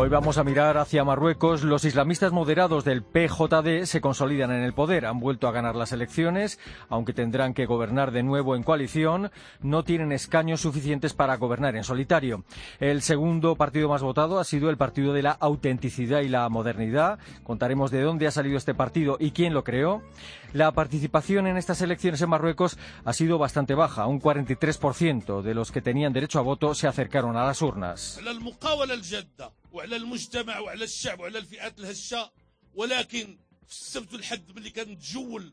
Hoy vamos a mirar hacia Marruecos. Los islamistas moderados del PJD se consolidan en el poder. Han vuelto a ganar las elecciones, aunque tendrán que gobernar de nuevo en coalición. No tienen escaños suficientes para gobernar en solitario. El segundo partido más votado ha sido el Partido de la Autenticidad y la Modernidad. Contaremos de dónde ha salido este partido y quién lo creó. La participación en estas elecciones en Marruecos ha sido bastante baja. Un 43% de los que tenían derecho a voto se acercaron a las urnas. وعلى المجتمع وعلى الشعب وعلى الفئات الهشة. ولكن في السبت والحد ملي كنتجول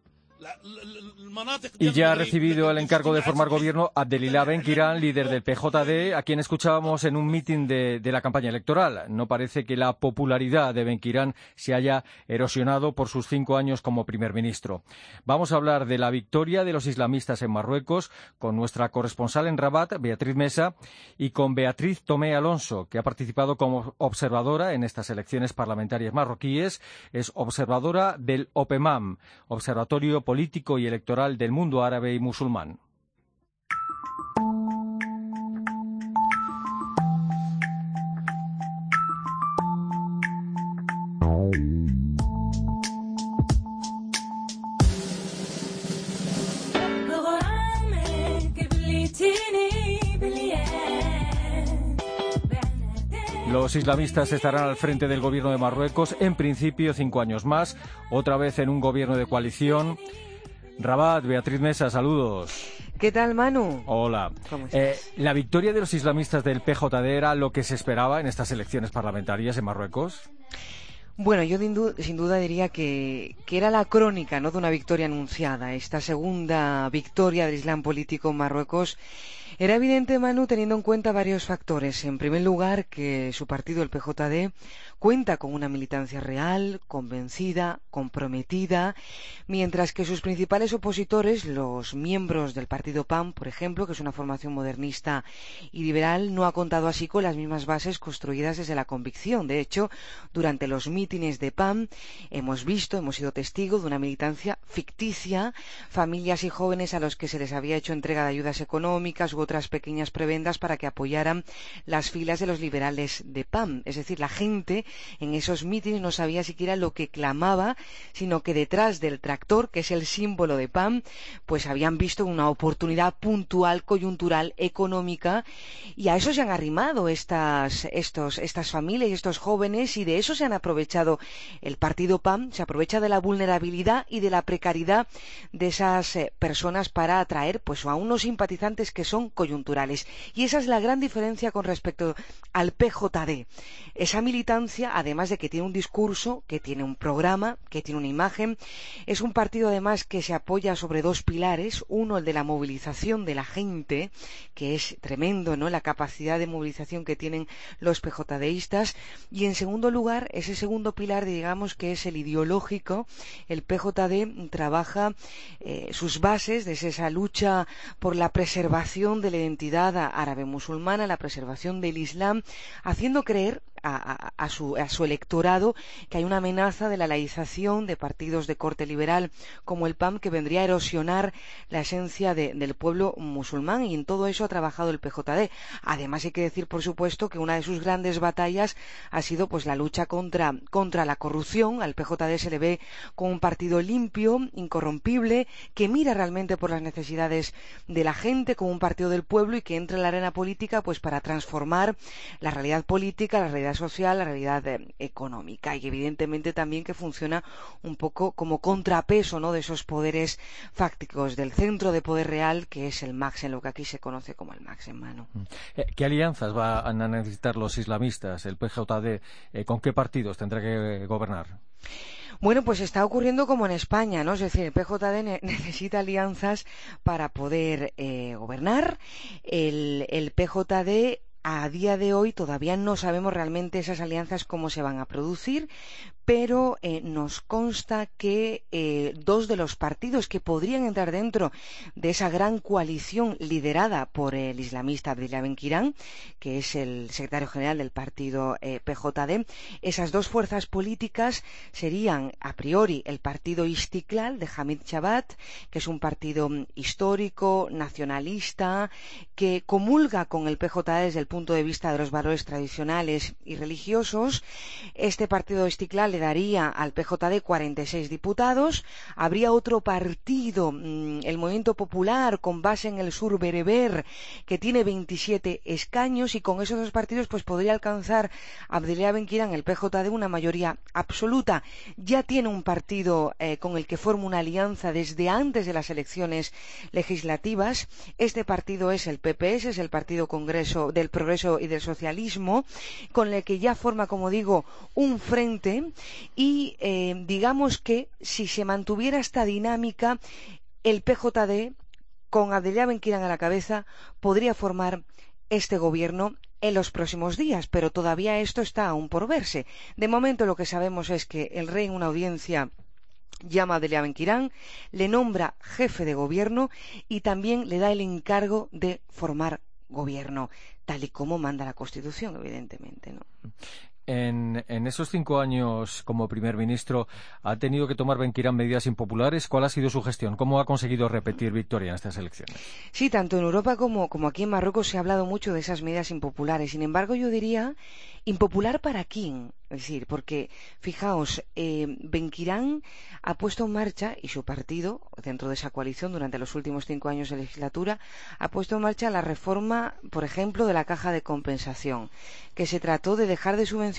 Y ya ha recibido el encargo de formar gobierno Abdelillah Benkirán, líder del PJD, a quien escuchábamos en un mitin de, la campaña electoral. No parece que la popularidad de Benkirán se haya erosionado por sus cinco años como primer ministro. Vamos a hablar de la victoria de los islamistas en Marruecos con nuestra corresponsal en Rabat, Beatriz Mesa, y con Beatriz Tomé Alonso, que ha participado como observadora en estas elecciones parlamentarias marroquíes. Es observadora del OPEMAM, Observatorio político y electoral del mundo árabe y musulmán. Los islamistas estarán al frente del gobierno de Marruecos, en principio cinco años más, otra vez en un gobierno de coalición. Rabat, Beatriz Mesa, saludos. ¿Qué tal, Manu? Hola. Eh, ¿La victoria de los islamistas del PJD era lo que se esperaba en estas elecciones parlamentarias en Marruecos? Bueno, yo sin duda diría que, que, era la crónica ¿no? de una victoria anunciada. Esta segunda victoria del Islam político en Marruecos era evidente, Manu, teniendo en cuenta varios factores. En primer lugar, que su partido, el PJD, cuenta con una militancia real, convencida, comprometida, mientras que sus principales opositores, los miembros del partido PAM, por ejemplo, que es una formación modernista y liberal, no ha contado así con las mismas bases construidas desde la convicción. De hecho, durante los mítines de PAM hemos visto, hemos sido testigos de una militancia ficticia, familias y jóvenes a los que se les había hecho entrega de ayudas económicas u otras pequeñas prebendas para que apoyaran las filas de los liberales de PAM. Es decir, la gente en esos mítines no sabía siquiera lo que clamaba, sino que detrás del tractor, que es el símbolo de PAM, pues habían visto una oportunidad puntual, coyuntural, económica, y a eso se han arrimado estas, estos, estas familias y estos jóvenes, y de eso se han aprovechado el partido PAM, se aprovecha de la vulnerabilidad y de la precariedad de esas eh, personas para atraer pues a unos simpatizantes que son coyunturales. Y esa es la gran diferencia con respecto al PJD. Esa militancia, además de que tiene un discurso, que tiene un programa, que tiene una imagen, es un partido además que se apoya sobre dos pilares. Uno, el de la movilización de la gente, que es tremendo, ¿no? La capacidad de movilización que tienen los PJDistas. Y en segundo lugar, ese segundo pilar, digamos que es el ideológico. El PJD trabaja eh, sus bases desde esa lucha por la preservación de la identidad árabe musulmana, la preservación del Islam, haciendo creer a, su, electorado que hay una amenaza de la laización de partidos de corte liberal como el PAM que vendría a erosionar la esencia del pueblo musulmán y en todo eso ha trabajado el PJD. Además hay que decir, por supuesto, que una de sus grandes batallas ha sido pues la lucha contra, contra la corrupción. Al PJD se le ve como un partido limpio, incorrompible, que mira realmente por las necesidades de la gente, como un partido del pueblo y que entra en la arena política pues para transformar la realidad política, la realidad social, la realidad eh, económica y evidentemente también que funciona un poco como contrapeso ¿no? de esos poderes fácticos del centro de poder real que es el MAX, en lo que aquí se conoce como el MAX en mano. Mm. Eh, ¿Qué alianzas van a necesitar los islamistas, el PJD? Eh, ¿Con qué partidos tendrá que gobernar? Bueno, pues está ocurriendo como en España, ¿no? Es decir, el PJD necesita alianzas para poder gobernar. El, el PJD a día de hoy todavía no sabemos realmente esas alianzas cómo se van a producir, pero eh, nos consta que eh, dos de los partidos que podrían entrar dentro de esa gran coalición liderada por el islamista Abdullah Benkirán, que es el secretario general del partido eh, PJD, esas dos fuerzas políticas serían a priori el partido Istiklal de Hamid Chabat, que es un partido mm, histórico, nacionalista, que comulga con el PJD desde el punto de vista de los valores tradicionales y religiosos. Este partido Istiklal le daría al PJD 46 diputados. Habría otro partido, mm, el Movimiento Popular, con base en el sur bereber, que tiene 27 escaños y con esos dos partidos pues podría alcanzar Abdelia Benquirán, el PJD, una mayoría absoluta. Ya tiene un partido eh, con el que forma una alianza desde antes de las elecciones legislativas. Este partido es el PPS, es el Partido Congreso del Progreso y del Socialismo, con el que ya forma, como digo, un frente y eh, digamos que si se mantuviera esta dinámica, el PJD, con Abdelia Benquiran a la cabeza, podría formar este gobierno en los próximos días, pero todavía esto está aún por verse. De momento lo que sabemos es que el rey en una audiencia llama a Abdelia Benquirán, le nombra jefe de gobierno y también le da el encargo de formar gobierno, tal y como manda la Constitución, evidentemente. ¿no? En, esos cinco años como primer ministro, ¿ha tenido que tomar Benquirán medidas impopulares? ¿Cuál ha sido su gestión? ¿Cómo ha conseguido repetir victoria en estas elecciones? Sí, tanto en Europa como, como aquí en Marruecos se ha hablado mucho de esas medidas impopulares. Sin embargo, yo diría, ¿impopular para quién? Es decir, porque, fijaos, eh, Benquirán ha puesto en marcha, y su partido, dentro de esa coalición durante los últimos cinco años de legislatura, ha puesto en marcha la reforma, por ejemplo, de la caja de compensación, que se trató de dejar de subvencionar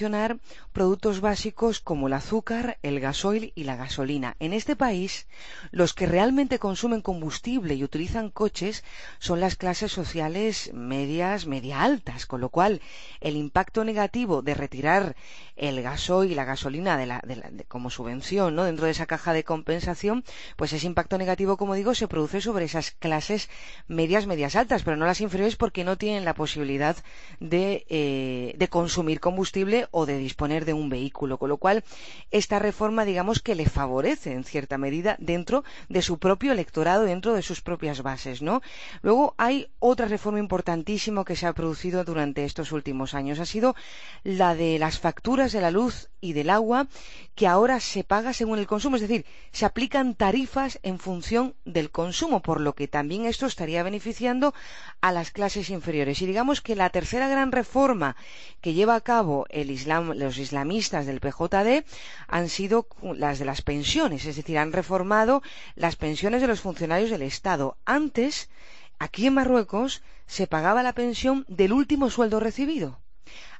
productos básicos como el azúcar, el gasoil y la gasolina. En este país, los que realmente consumen combustible y utilizan coches son las clases sociales medias, media altas, con lo cual el impacto negativo de retirar el gasoil y la gasolina de la, como subvención dentro de esa caja de compensación, pues ese impacto negativo, como digo, se produce sobre esas clases medias, medias altas, pero no las inferiores porque no tienen la posibilidad de, eh, de consumir combustible o de disponer de un vehículo. Con lo cual, esta reforma, digamos que le favorece en cierta medida dentro de su propio electorado, dentro de sus propias bases. ¿no? Luego hay otra reforma importantísima que se ha producido durante estos últimos años. Ha sido la de las facturas de la luz y del agua que ahora se paga según el consumo, es decir, se aplican tarifas en función del consumo, por lo que también esto estaría beneficiando a las clases inferiores. Y digamos que la tercera gran reforma que lleva a cabo el Los islamistas del PJD han sido las de las pensiones, es decir, han reformado las pensiones de los funcionarios del Estado. Antes, aquí en Marruecos, se pagaba la pensión del último sueldo recibido.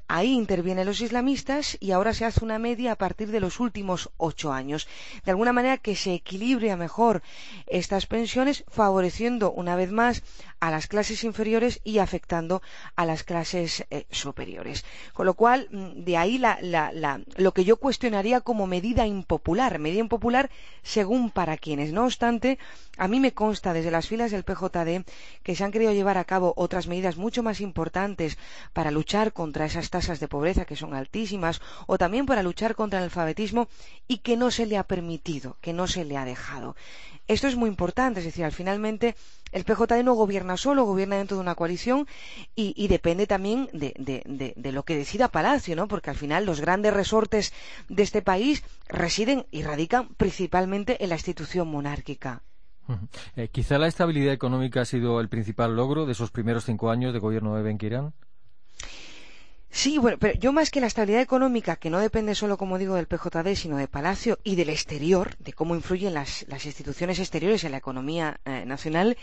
Ahí intervienen los islamistas y ahora se hace una media a partir de los últimos ocho años. De alguna manera que se equilibre a mejor estas pensiones, favoreciendo una vez más a las clases inferiores y afectando a las clases eh, superiores. Con lo cual, mm, de ahí lo que yo cuestionaría como medida impopular, medida impopular según para quienes. No obstante, a mí me consta desde las filas del PJD que se han querido llevar a cabo otras medidas mucho más importantes para luchar contra esas tasas de pobreza que son altísimas o también para luchar contra el alfabetismo y que no se le ha permitido, que no se le ha dejado. Esto es muy importante, es decir, al finalmente el PJD no gobierna solo, gobierna dentro de una coalición y, depende también de, lo que decida Palacio, ¿no? Porque al final los grandes resortes de este país residen y radican principalmente en la institución monárquica. Eh, quizá la estabilidad económica ha sido el principal logro de esos primeros cinco años de gobierno de Benquirán. Sí, bueno, pero yo más que la estabilidad económica, que no depende solo, como digo, del PJD, sino de Palacio y del exterior, de cómo influyen las, instituciones exteriores en la economía eh, nacional,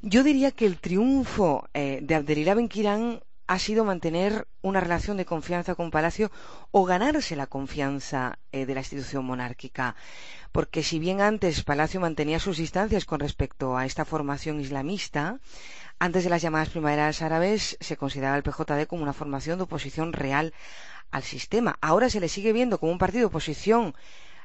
yo diría que el triunfo eh, de Abdelilá Benquirán ha sido mantener una relación de confianza con Palacio o ganarse la confianza eh, de la institución monárquica. Porque si bien antes Palacio mantenía sus distancias con respecto a esta formación islamista, antes de las llamadas primaveras árabes se consideraba el PJD como una formación de oposición real al sistema. Ahora se le sigue viendo como un partido de oposición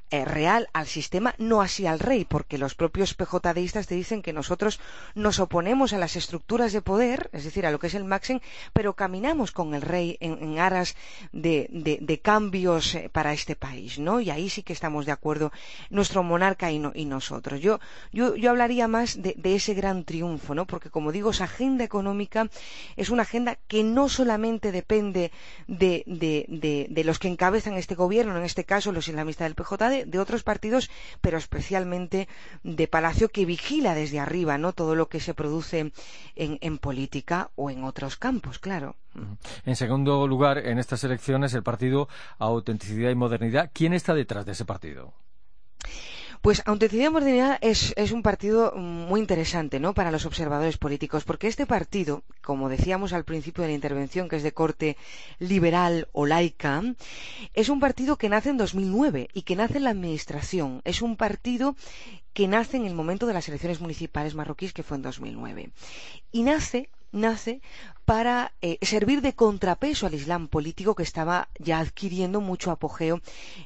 eh, real al sistema, no así al rey, porque los propios PJDistas te dicen que nosotros nos oponemos a las estructuras de poder, es decir, a lo que es el Maxen, pero caminamos con el rey en, aras de, cambios eh, para este país, ¿no? Y ahí sí que estamos de acuerdo nuestro monarca y, nosotros. Yo, yo, yo hablaría más de, ese gran triunfo, ¿no? Porque, como digo, esa agenda económica es una agenda que no solamente depende de, de los que encabezan este gobierno, en este caso los islamistas del PJD, de, otros partidos, pero especialmente de Palacio que vigila desde arriba ¿no? todo lo que se produce en, en política o en otros campos, claro. En segundo lugar, en estas elecciones, el partido Autenticidad y Modernidad. ¿Quién está detrás de ese partido? Pues Autenticidad y Modernidad es, es, un partido muy interesante ¿no? para los observadores políticos, porque este partido, como decíamos al principio de la intervención, que es de corte liberal o laica, es un partido que nace en 2009 y que nace en la administración. Es un partido que nace en el momento de las elecciones municipales marroquíes, que fue en 2009. Y nace nace para eh, servir de contrapeso al Islam político que estaba ya adquiriendo mucho apogeo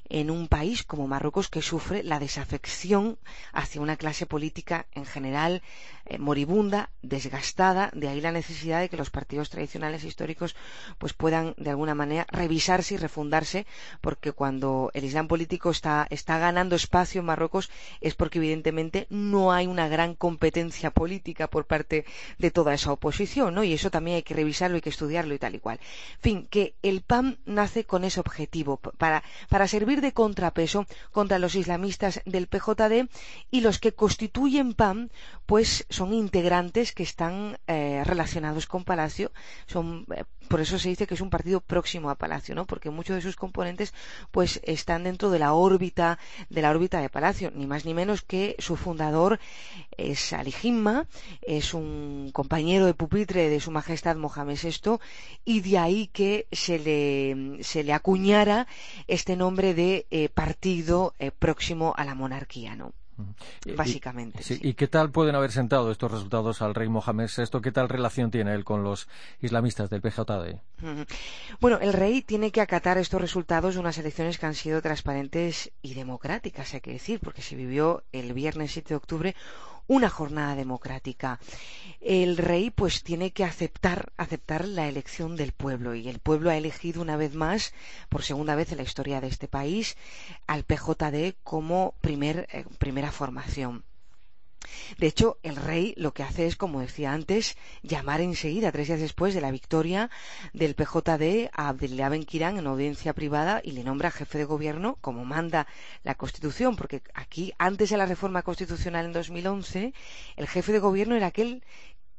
en un país como Marruecos que sufre la desafección hacia una clase política en general eh, moribunda, desgastada, de ahí la necesidad de que los partidos tradicionales históricos pues puedan de alguna manera revisarse y refundarse porque cuando el Islam político está, está ganando espacio en Marruecos es porque evidentemente no hay una gran competencia política por parte de toda esa oposición, ¿no? Y eso también hay que revisarlo, hay que estudiarlo y tal y cual. En fin, que el PAM nace con ese objetivo, para, para servir de contrapeso contra los islamistas del PJD y los que constituyen PAM, pues son integrantes que están eh, relacionados con Palacio, son eh, por eso se dice que es un partido próximo a Palacio, ¿no? Porque muchos de sus componentes pues están dentro de la órbita de la órbita de Palacio, ni más ni menos que su fundador es Ali Jimma, es un compañero de pupitre de su majestad Mohamed VI y de ahí que se le, se le acuñara este nombre de eh, partido próximo a la monarquía, ¿no? Básicamente. ¿Y qué tal pueden haber sentado estos resultados al rey Mohamed VI? ¿Qué tal relación tiene él con los islamistas del PJD? Bueno, el rey tiene que acatar estos resultados de unas elecciones que han sido transparentes y democráticas, hay que decir, porque se vivió el viernes 7 de octubre una jornada democrática. El rey pues tiene que aceptar, aceptar la elección del pueblo y el pueblo ha elegido una vez más, por segunda vez en la historia de este país, al PJD como primer, eh, primera formación. De hecho, el rey lo que hace es, como decía antes, llamar enseguida, tres días después de la victoria del PJD, a Abdellah Ben Kirán en audiencia privada y le nombra jefe de gobierno como manda la Constitución, porque aquí, antes de la reforma constitucional en 2011, el jefe de gobierno era aquel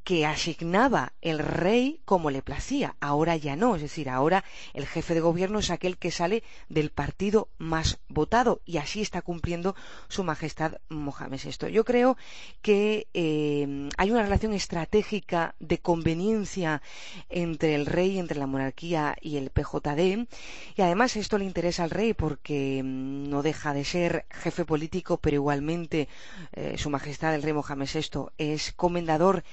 que asignaba el rey como le placía. Ahora ya no, es decir, ahora el jefe de gobierno es aquel que sale del partido más votado y así está cumpliendo su majestad Mohamed VI. Yo creo que eh, hay una relación estratégica de conveniencia entre el rey, entre la monarquía y el PJD y además esto le interesa al rey porque mm, no deja de ser jefe político, pero igualmente eh, su majestad el rey Mohamed VI es comendador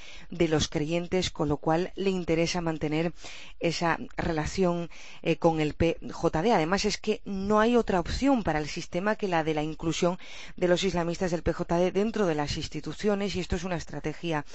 los creyentes, con lo cual le interesa mantener esa relación eh, con el PJD. Además es que no hay otra opción para el sistema que la de la inclusión de los islamistas del PJD dentro de las instituciones y esto es una estrategia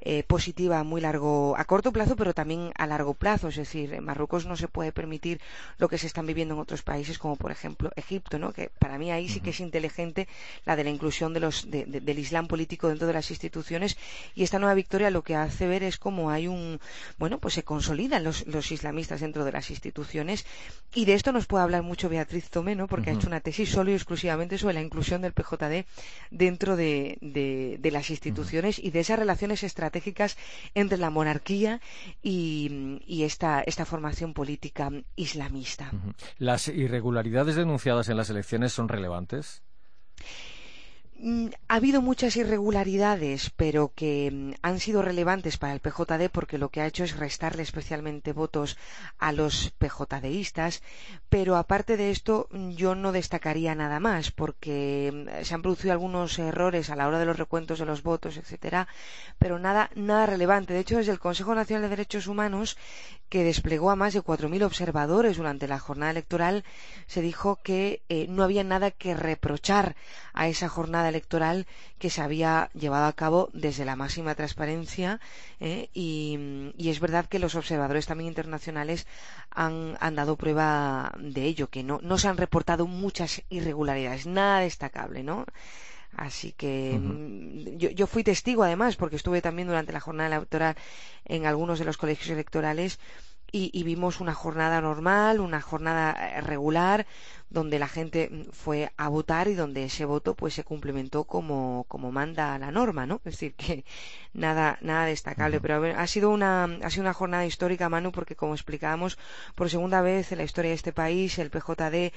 eh, positiva a muy largo, a corto plazo, pero también a largo plazo. Es decir, en Marruecos no se puede permitir lo que se están viviendo en otros países, como por ejemplo Egipto, ¿no? que para mí ahí sí que es inteligente la de la inclusión de los, del Islam político dentro de las instituciones y esta nueva victoria lo que hace ver es cómo hay un, bueno, pues se consolidan los, los islamistas dentro de las instituciones y de esto nos puede hablar mucho Beatriz Tomé, ¿no? porque ha hecho una tesis solo y exclusivamente sobre la inclusión del PJD dentro de, de las instituciones y de esas relaciones estratégicas entre la monarquía y, esta, esta, formación política islamista. ¿Las irregularidades denunciadas en las elecciones son relevantes? Mm, ha habido muchas irregularidades, pero que mm, han sido relevantes para el PJD porque lo que ha hecho es restarle especialmente votos a los PJDistas, pero aparte de esto mm, yo no destacaría nada más porque se han producido algunos errores a la hora de los recuentos de los votos, etcétera, pero nada nada relevante. De hecho, desde el Consejo Nacional de Derechos Humanos que desplegó a más de 4.000 observadores durante la jornada electoral, se dijo que eh, no había nada que reprochar a esa jornada electoral que se había llevado a cabo desde la máxima transparencia eh, y, es verdad que los observadores también internacionales han, dado prueba de ello, que no, no se han reportado muchas irregularidades, nada destacable, ¿no? Así que mm, yo, fui testigo además, porque estuve también durante la jornada electoral en algunos de los colegios electorales y, vimos una jornada normal, una jornada eh, regular, donde la gente mm, fue a votar y donde ese voto pues se cumplimentó como, como manda la norma, ¿no? Es decir, que nada, nada destacable. Pero ha sido una, ha sido una jornada histórica, Manu, porque como explicábamos, por segunda vez en la historia de este país, el PJD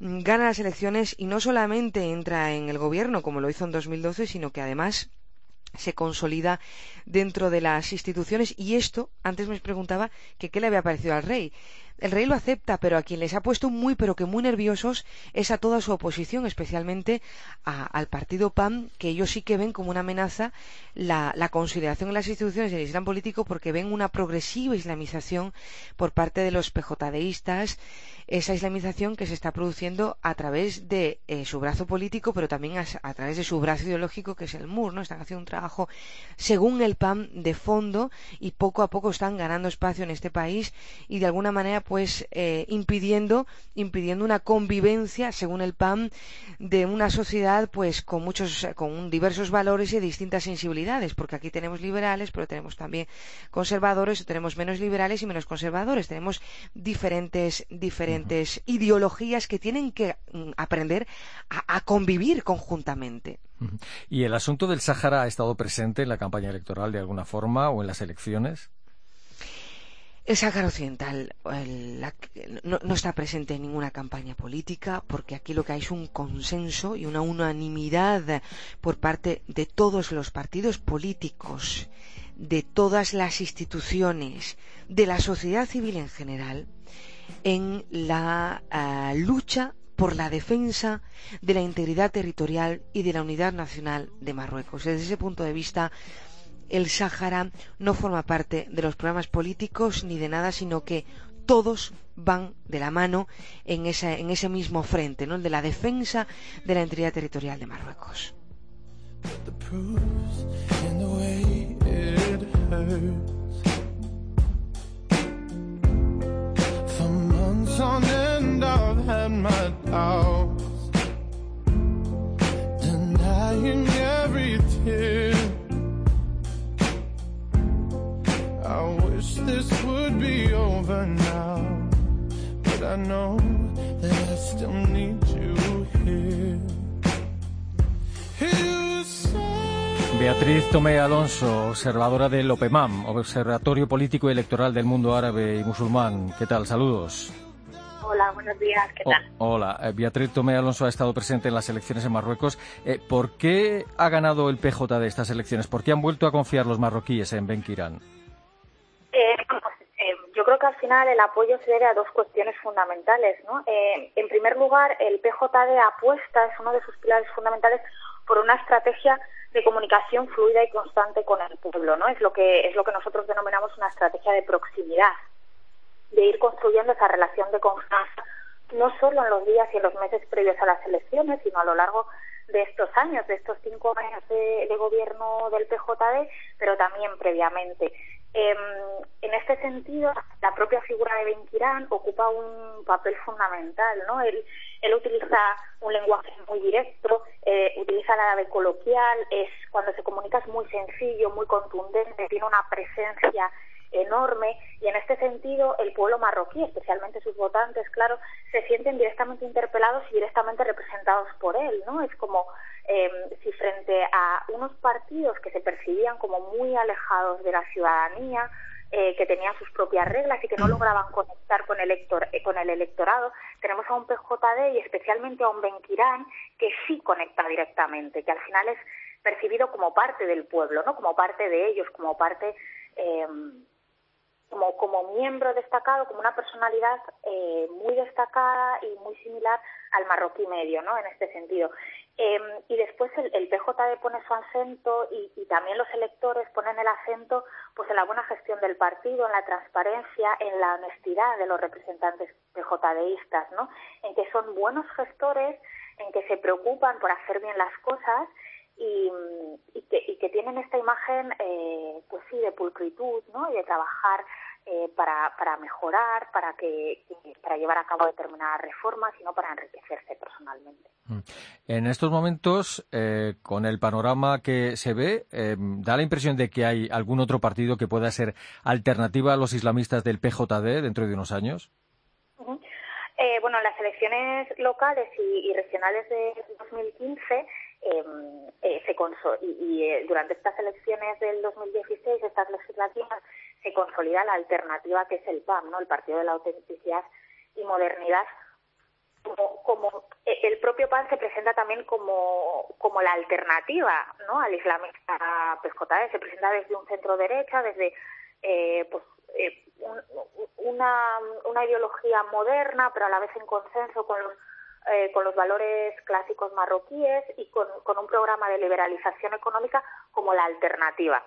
gana las elecciones y no solamente entra en el gobierno como lo hizo en 2012, sino que además se consolida dentro de las instituciones. Y esto antes me preguntaba que qué le había parecido al rey el rey lo acepta, pero a quien les ha puesto muy, pero que muy nerviosos es a toda su oposición, especialmente al partido PAN, que ellos sí que ven como una amenaza la, consideración en las instituciones del Islam político porque ven una progresiva islamización por parte de los PJDistas, esa islamización que se está produciendo a través de eh, su brazo político, pero también a, través de su brazo ideológico, que es el MUR, ¿no? Están haciendo un trabajo según el PAN de fondo y poco a poco están ganando espacio en este país y de alguna manera pues eh, impidiendo impidiendo una convivencia según el PAM de una sociedad pues con muchos con diversos valores y distintas sensibilidades porque aquí tenemos liberales pero tenemos también conservadores o tenemos menos liberales y menos conservadores. Tenemos diferentes diferentes ideologías que tienen que mm, aprender a, convivir conjuntamente. ¿Y el asunto del Sáhara ha estado presente en la campaña electoral de alguna forma o en las elecciones? El Sáhara Occidental no, está presente en ninguna campaña política porque aquí lo que hay es un consenso y una unanimidad por parte de todos los partidos políticos, de todas las instituciones, de la sociedad civil en general, en la ah, lucha por la defensa de la integridad territorial y de la unidad nacional de Marruecos. Desde ese punto de vista, el Sáhara no forma parte de los programas políticos ni de nada, sino que todos van de la mano en, ese mismo frente, ¿no? el de la defensa de la integridad territorial de Marruecos. Beatriz Tomé Alonso, observadora del OPEMAM, Observatorio Político y Electoral del Mundo Árabe y Musulmán. ¿Qué tal? Saludos. Hola, buenos días, ¿qué tal? hola, eh, Beatriz Tomé Alonso ha estado presente en las elecciones en Marruecos. Eh, ¿Por qué ha ganado el PJ de estas elecciones? ¿Por qué han vuelto a confiar los marroquíes en Benkirán? Eh, yo que al final el apoyo se debe a dos cuestiones fundamentales. ¿no? Eh, en primer lugar, el PJD apuesta, es uno de sus pilares fundamentales, por una estrategia de comunicación fluida y constante con el pueblo. ¿no? Es, lo que, es lo que nosotros denominamos una estrategia de proximidad, de ir construyendo esa relación de confianza, no solo en los días y en los meses previos a las elecciones, sino a lo largo de estos años, de estos cinco años de, de gobierno del PJD, pero también previamente. Em, en este sentido, la propia figura de Benkirán ocupa un papel fundamental, ¿no? Él, él utiliza un lenguaje muy directo, eh, utiliza la nave coloquial, es cuando se comunica es muy sencillo, muy contundente, tiene una presencia enorme y en este sentido el pueblo marroquí, especialmente sus votantes, claro, se sienten directamente interpelados y directamente representados por él, ¿no? Es como eh, si frente a unos partidos que se percibían como muy alejados de la ciudadanía, eh, que tenían sus propias reglas y que no lograban conectar con el, eh, con el electorado, tenemos a un PJD y especialmente a un Benkirán que sí conecta directamente, que al final es percibido como parte del pueblo, ¿no? como parte de ellos, como parte eh, como, como miembro destacado, como una personalidad eh, muy destacada y muy similar al marroquí medio, ¿no? En este sentido. Em, y después el, el, PJD pone su acento y, y, también los electores ponen el acento pues en la buena gestión del partido, en la transparencia, en la honestidad de los representantes PJDistas, ¿no? En que son buenos gestores, en que se preocupan por hacer bien las cosas y, y, que, y que, tienen esta imagen, eh, pues sí, de pulcritud, ¿no? Y de trabajar eh, para, para mejorar, para que, para llevar a cabo determinadas reformas y no para enriquecerse personalmente. Mm. En estos momentos, eh, con el panorama que se ve, eh, da la impresión de que hay algún otro partido que pueda ser alternativa a los islamistas del PJD dentro de unos años. Eh, bueno, las elecciones locales y, y regionales de 2015 em, eh, se y, y eh, durante estas elecciones del 2016, estas legislativas, se consolida la alternativa que es el PAM, ¿no? El Partido de la Autenticidad y Modernidad. Como, como eh, el propio PAM se presenta también como, como la alternativa ¿no? al islamista pescotade, se presenta desde un centro derecha, desde eh, pues eh, un, una, una ideología moderna, pero a la vez en consenso con eh, con los valores clásicos marroquíes y con, un programa de liberalización económica como la alternativa.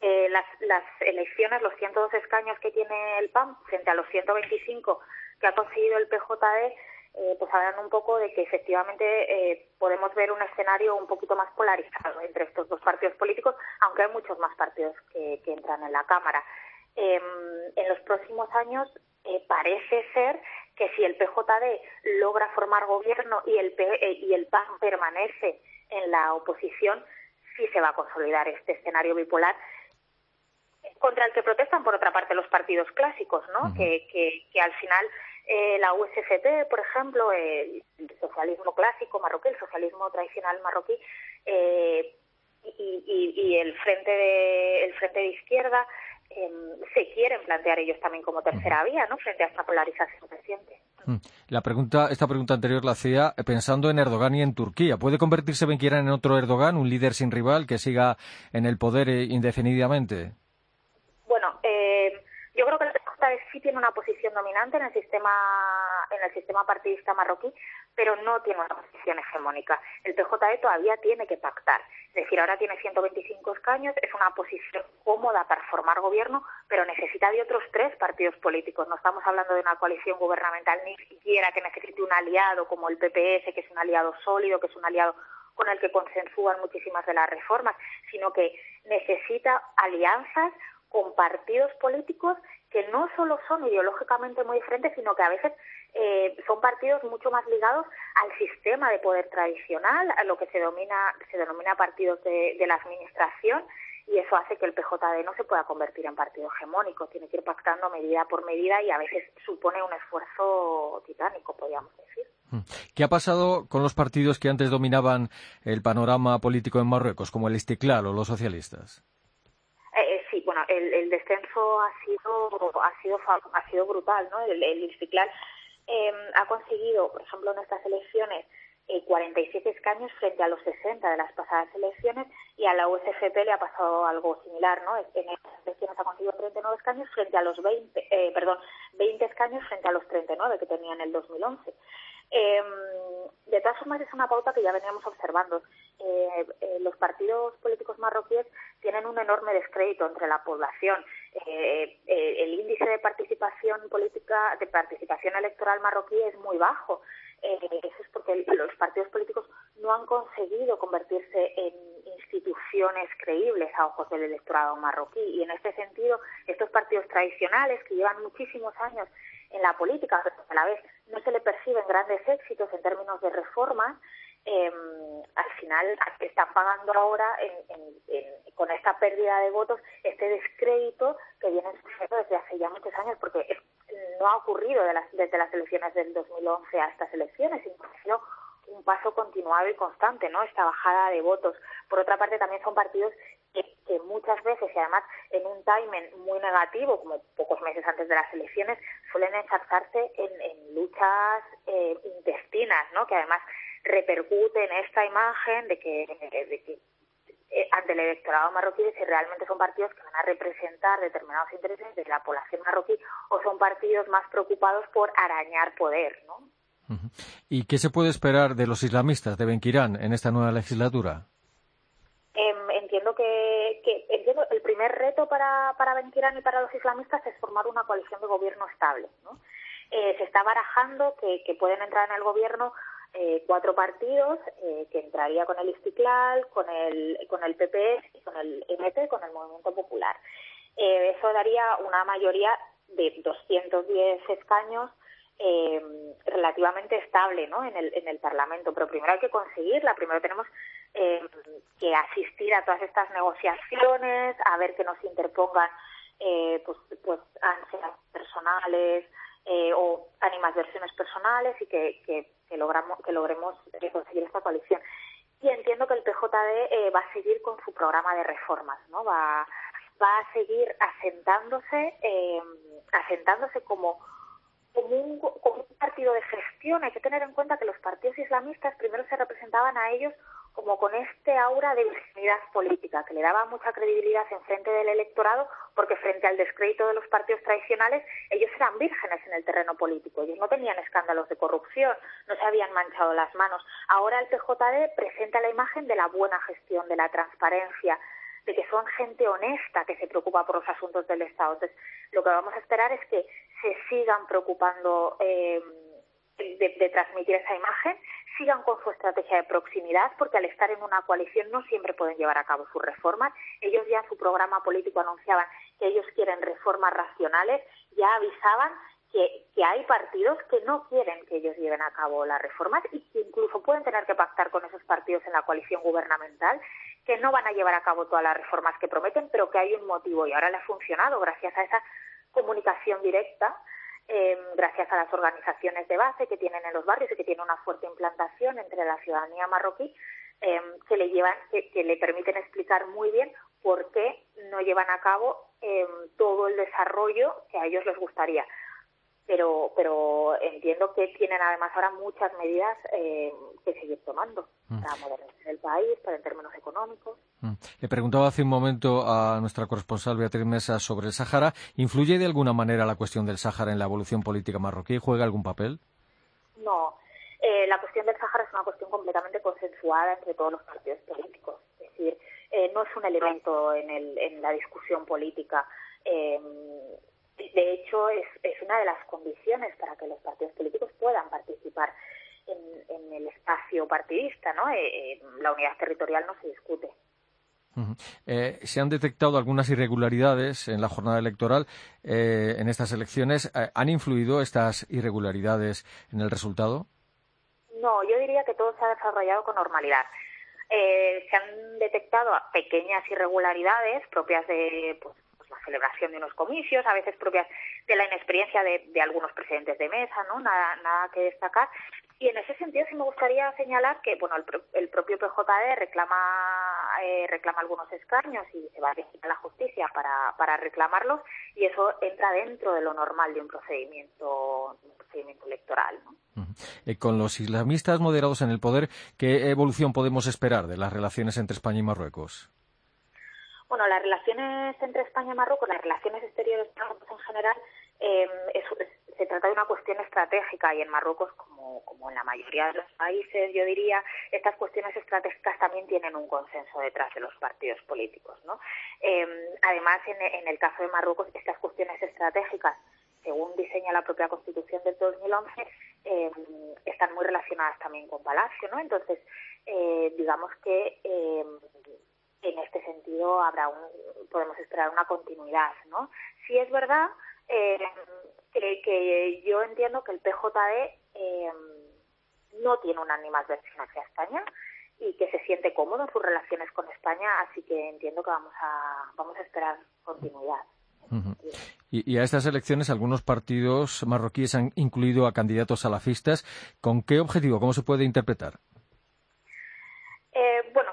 Eh, las, las, elecciones, los 102 escaños que tiene el PAM frente a los 125 que ha conseguido el PJD, eh, pues hablan un poco de que efectivamente eh, podemos ver un escenario un poquito más polarizado entre estos dos partidos políticos, aunque hay muchos más partidos que, entran en la Cámara. Eh, en los próximos años eh, parece ser que si el PJD logra formar gobierno y el, P, eh, y el PAN permanece en la oposición, sí se va a consolidar este escenario bipolar contra el que protestan, por otra parte, los partidos clásicos, ¿no? Uh -huh. que, que, que, al final eh, la USFP, por ejemplo, el socialismo clásico marroquí, el socialismo tradicional marroquí, eh, y, y, y, el frente de, el frente de izquierda, eh, se quieren plantear ellos también como tercera vía, ¿no? Frente a esta polarización reciente. Mm. La pregunta, esta pregunta anterior la hacía pensando en Erdogan y en Turquía. ¿Puede convertirse Benquiera en otro Erdogan, un líder sin rival que siga en el poder indefinidamente? PJD sí tiene una posición dominante en el sistema en el sistema partidista marroquí, pero no tiene una posición hegemónica. El PJD todavía tiene que pactar. Es decir, ahora tiene 125 escaños, es una posición cómoda para formar gobierno, pero necesita de otros tres partidos políticos. No estamos hablando de una coalición gubernamental ni siquiera que necesite un aliado como el PPS, que es un aliado sólido, que es un aliado con el que consensúan muchísimas de las reformas, sino que necesita alianzas con partidos políticos que no solo son ideológicamente muy diferentes, sino que a veces eh, son partidos mucho más ligados al sistema de poder tradicional, a lo que se, domina, se denomina partidos de, la administración, y eso hace que el PJD no se pueda convertir en partido hegemónico, tiene que ir pactando medida por medida y a veces supone un esfuerzo titánico, podríamos decir. Mm. ¿Qué ha pasado con los partidos que antes dominaban el panorama político en Marruecos, como el Istiklal o los socialistas? El, el descenso ha sido ha sido ha sido brutal, ¿no? El, el eh, ha conseguido, por ejemplo, en estas elecciones eh, 47 escaños frente a los 60 de las pasadas elecciones y a la USFP le ha pasado algo similar, ¿no? En estas elecciones ha conseguido 39 escaños frente a los 20, eh, perdón, 20 escaños frente a los 39 que tenía en el 2011. Eh, de todas formas, es una pauta que ya veníamos observando. Eh, eh, los partidos políticos marroquíes tienen un enorme descrédito entre la población. Eh, eh, el índice de participación política, de participación electoral marroquí es muy bajo. Eso es porque los partidos políticos no han conseguido convertirse en instituciones creíbles a ojos del electorado marroquí. Y en este sentido, estos partidos tradicionales que llevan muchísimos años en la política, a la vez no se le perciben grandes éxitos en términos de reformas, eh, al final están pagando ahora en, con esta pérdida de votos este descrédito que viene sucediendo desde hace ya muchos años, porque es, no ha ocurrido de las, desde las elecciones del 2011 a estas elecciones, sido un paso continuado y constante, ¿no? Esta bajada de votos. Por otra parte, también son partidos que, que muchas veces, y además en un timing muy negativo, como pocos meses antes de las elecciones, suelen enzarzarse en, en luchas eh, intestinas, ¿no? Que además repercuten esta imagen de que, eh, ante el electorado marroquí si realmente son partidos que van a representar determinados intereses de la población marroquí o son partidos más preocupados por arañar poder, ¿no? ¿Y qué se puede esperar de los islamistas de Benquirán en esta nueva legislatura? Em, entiendo que, entiendo el primer reto para, para Benquirán y para los islamistas es formar una coalición de gobierno estable. ¿no? Eh, se está barajando que, que pueden entrar en el gobierno eh, cuatro partidos eh, que entraría con el Istiklal, con el, con el PP y con el MP, con el Movimiento Popular. Eh, eso daría una mayoría de 210 escaños eh, relativamente estable ¿no? en, el, en el Parlamento. Pero primero hay que conseguirla, primero tenemos eh, que asistir a todas estas negociaciones, a ver que nos interpongan eh, pues, pues ansias personales eh, o animadversiones personales y que, que, que, logramos, que logremos conseguir esta coalición. Y entiendo que el PJD eh, va a seguir con su programa de reformas, ¿no? Va, va a seguir asentándose, eh, asentándose como como un, como un partido de gestión. Hay que tener en cuenta que los partidos islamistas primero se representaban a ellos como con este aura de virginidad política, que le daba mucha credibilidad en frente del electorado, porque frente al descrédito de los partidos tradicionales, ellos eran vírgenes en el terreno político, ellos no tenían escándalos de corrupción, no se habían manchado las manos. Ahora el PJD presenta la imagen de la buena gestión, de la transparencia, de que son gente honesta que se preocupa por los asuntos del Estado. Entonces, lo que vamos a esperar es que sigan preocupando eh, de, transmitir esa imagen, sigan con su estrategia de proximidad, porque al estar en una coalición no siempre pueden llevar a cabo sus reformas. Ellos ya en su programa político anunciaban que ellos quieren reformas racionales, ya avisaban que, que, hay partidos que no quieren que ellos lleven a cabo las reformas y que incluso pueden tener que pactar con esos partidos en la coalición gubernamental, que no van a llevar a cabo todas las reformas que prometen, pero que hay un motivo y ahora le ha funcionado gracias a esa comunicación directa, eh, gracias a las organizaciones de base que tienen en los barrios y que tienen una fuerte implantación entre la ciudadanía marroquí, eh, que le llevan, que, le permiten explicar muy bien por qué no llevan a cabo eh, todo el desarrollo que a ellos les gustaría pero pero entiendo que tienen además ahora muchas medidas eh, que seguir tomando mm. para modernizar el país, para en términos económicos. Mm. Le preguntaba hace un momento a nuestra corresponsal Beatriz Mesa sobre el Sáhara. ¿Influye de alguna manera la cuestión del Sáhara en la evolución política marroquí? ¿Juega algún papel? No. Eh, la cuestión del Sáhara es una cuestión completamente consensuada entre todos los partidos políticos. Es decir, eh, no es un elemento en, el, en la discusión política. Eh, de hecho, es, es una de las condiciones para que los partidos políticos puedan participar en, en el espacio partidista, ¿no? Eh, eh, la unidad territorial no se discute. Uh -huh. eh, se han detectado algunas irregularidades en la jornada electoral eh, en estas elecciones. Eh, ¿Han influido estas irregularidades en el resultado? No, yo diría que todo se ha desarrollado con normalidad. Eh, se han detectado pequeñas irregularidades propias de pues, celebración de unos comicios, a veces propias de la inexperiencia de, de algunos presidentes de mesa, ¿no? Nada, nada que destacar. Y en ese sentido sí me gustaría señalar que bueno el, el propio PJD reclama eh, reclama algunos escaños y se va a dirigir a la justicia para, para reclamarlos y eso entra dentro de lo normal de un procedimiento, un procedimiento electoral. ¿no? Eh, con los islamistas moderados en el poder, ¿qué evolución podemos esperar de las relaciones entre España y Marruecos? Bueno, las relaciones entre España y Marruecos, las relaciones exteriores en general, es, se trata de una cuestión estratégica y en Marruecos, como, como en la mayoría de los países, yo diría, estas cuestiones estratégicas también tienen un consenso detrás de los partidos políticos. ¿no? Eh, además, en, el caso de Marruecos, estas cuestiones estratégicas según diseña la propia Constitución del 2011, eh, están muy relacionadas también con Palacio, ¿no? Entonces, eh, digamos que eh, en este sentido habrá un, podemos esperar una continuidad, ¿no? Si es verdad eh, que, que, yo entiendo que el PJD eh, no tiene una animadversión hacia España y que se siente cómodo en sus relaciones con España, así que entiendo que vamos a vamos a esperar continuidad. Uh -huh. y, y, a estas elecciones algunos partidos marroquíes han incluido a candidatos salafistas. ¿Con qué objetivo? ¿Cómo se puede interpretar? Eh, bueno,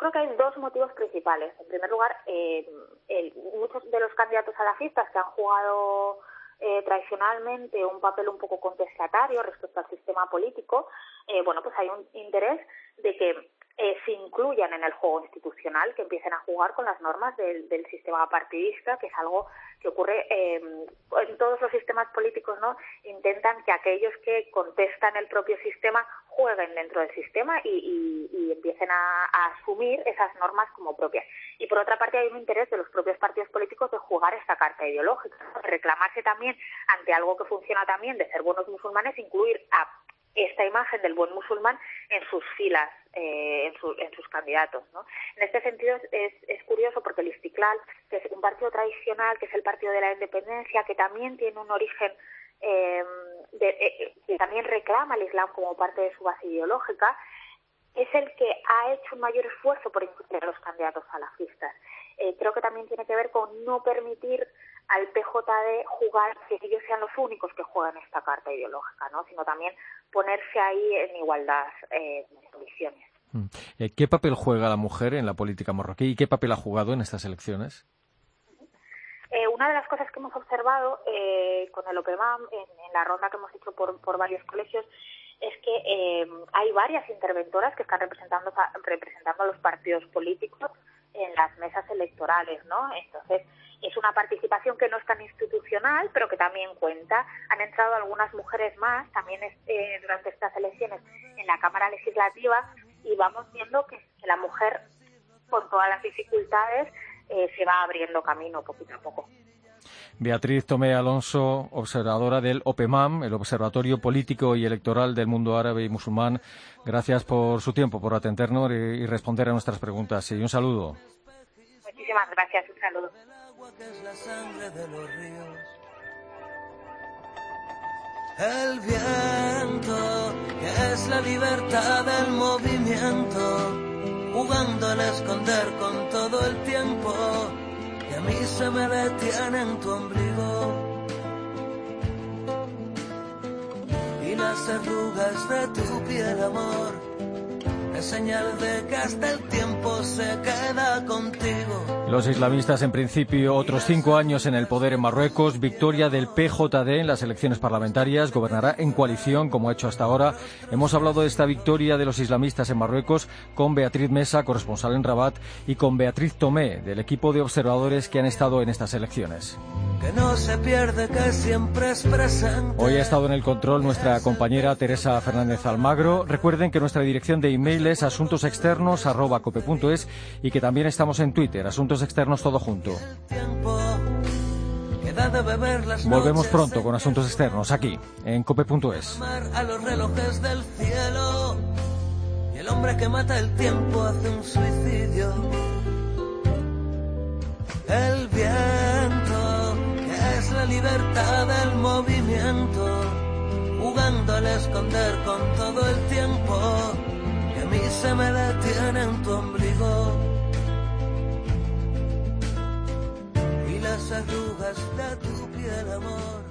creo que hay dos motivos principales. En primer lugar, eh, el, muchos de los candidatos salafistas que han jugado eh, tradicionalmente un papel un poco contestatario respecto al sistema político, eh, bueno, pues hay un interés de que eh, se incluyan en el juego institucional, que empiecen a jugar con las normas del, sistema partidista, que es algo que ocurre em, en todos los sistemas políticos, ¿no? Intentan que aquellos que contestan el propio sistema jueguen dentro del sistema y, empiecen a, asumir esas normas como propias. Y por otra parte hay un interés de los propios partidos políticos de jugar esta carta ideológica, de reclamarse también ante algo que funciona también, de ser buenos musulmanes, incluir a esta imagen del buen musulmán en sus filas, eh, en, sus candidatos. ¿no? En este sentido es, curioso porque el Istiklal, que es un partido tradicional, que es el partido de la independencia, que también tiene un origen eh, de, eh, que también reclama el Islam como parte de su base ideológica, es el que ha hecho un mayor esfuerzo por incluir a los candidatos salafistas. Eh, creo que también tiene que ver con no permitir al PJD jugar, que ellos sean los únicos que juegan esta carta ideológica, ¿no? sino también ponerse ahí en igualdad eh, de condiciones. Mm. Eh, ¿Qué papel juega la mujer en la política marroquí y qué papel ha jugado en estas elecciones? Eh, una de las cosas que hemos observado con el OPEMAM en, la ronda que hemos hecho por, por varios colegios es que hay varias interventoras que están representando, representando a los partidos políticos en las mesas electorales, ¿no? Entonces, es una participación que no es tan institucional, pero que también cuenta. Han entrado algunas mujeres más también eh, durante estas elecciones en la Cámara Legislativa y vamos viendo que, la mujer, con todas las dificultades, eh, se va abriendo camino poquito a poco. Beatriz Tomé Alonso, observadora del OPEMAM, el Observatorio Político y Electoral del Mundo Árabe y Musulmán. Gracias por su tiempo, por atendernos y responder a nuestras preguntas. Y un saludo. Muchísimas gracias, un saludo. El viento, que es la libertad del movimiento, jugando al esconder con todo el tiempo y a mí se me detiene en tu ombligo. Y las arrugas de tu piel, amor, es señal de que hasta el tiempo se queda contigo. Los islamistas, en principio, otros cinco años en el poder en Marruecos. Victoria del PJD en las elecciones parlamentarias. Gobernará en coalición, como ha hecho hasta ahora. Hemos hablado de esta victoria de los islamistas en Marruecos con Beatriz Mesa, corresponsal en Rabat, y con Beatriz Tomé, del equipo de observadores que han estado en estas elecciones. Que no se pierde, que siempre es Hoy ha estado en el control nuestra compañera Teresa Fernández Almagro. Recuerden que nuestra dirección de email es asuntosexternos.cope.es y que también estamos en Twitter, asuntos externos todo junto. Volvemos pronto con asuntos externos aquí en cope.es. A los relojes del cielo y el hombre que mata el tiempo hace un suicidio. El viento que es la libertad del movimiento, jugando al esconder con todo el tiempo mí se me detiene en tu ombligo. las arrugas de tu piel, amor.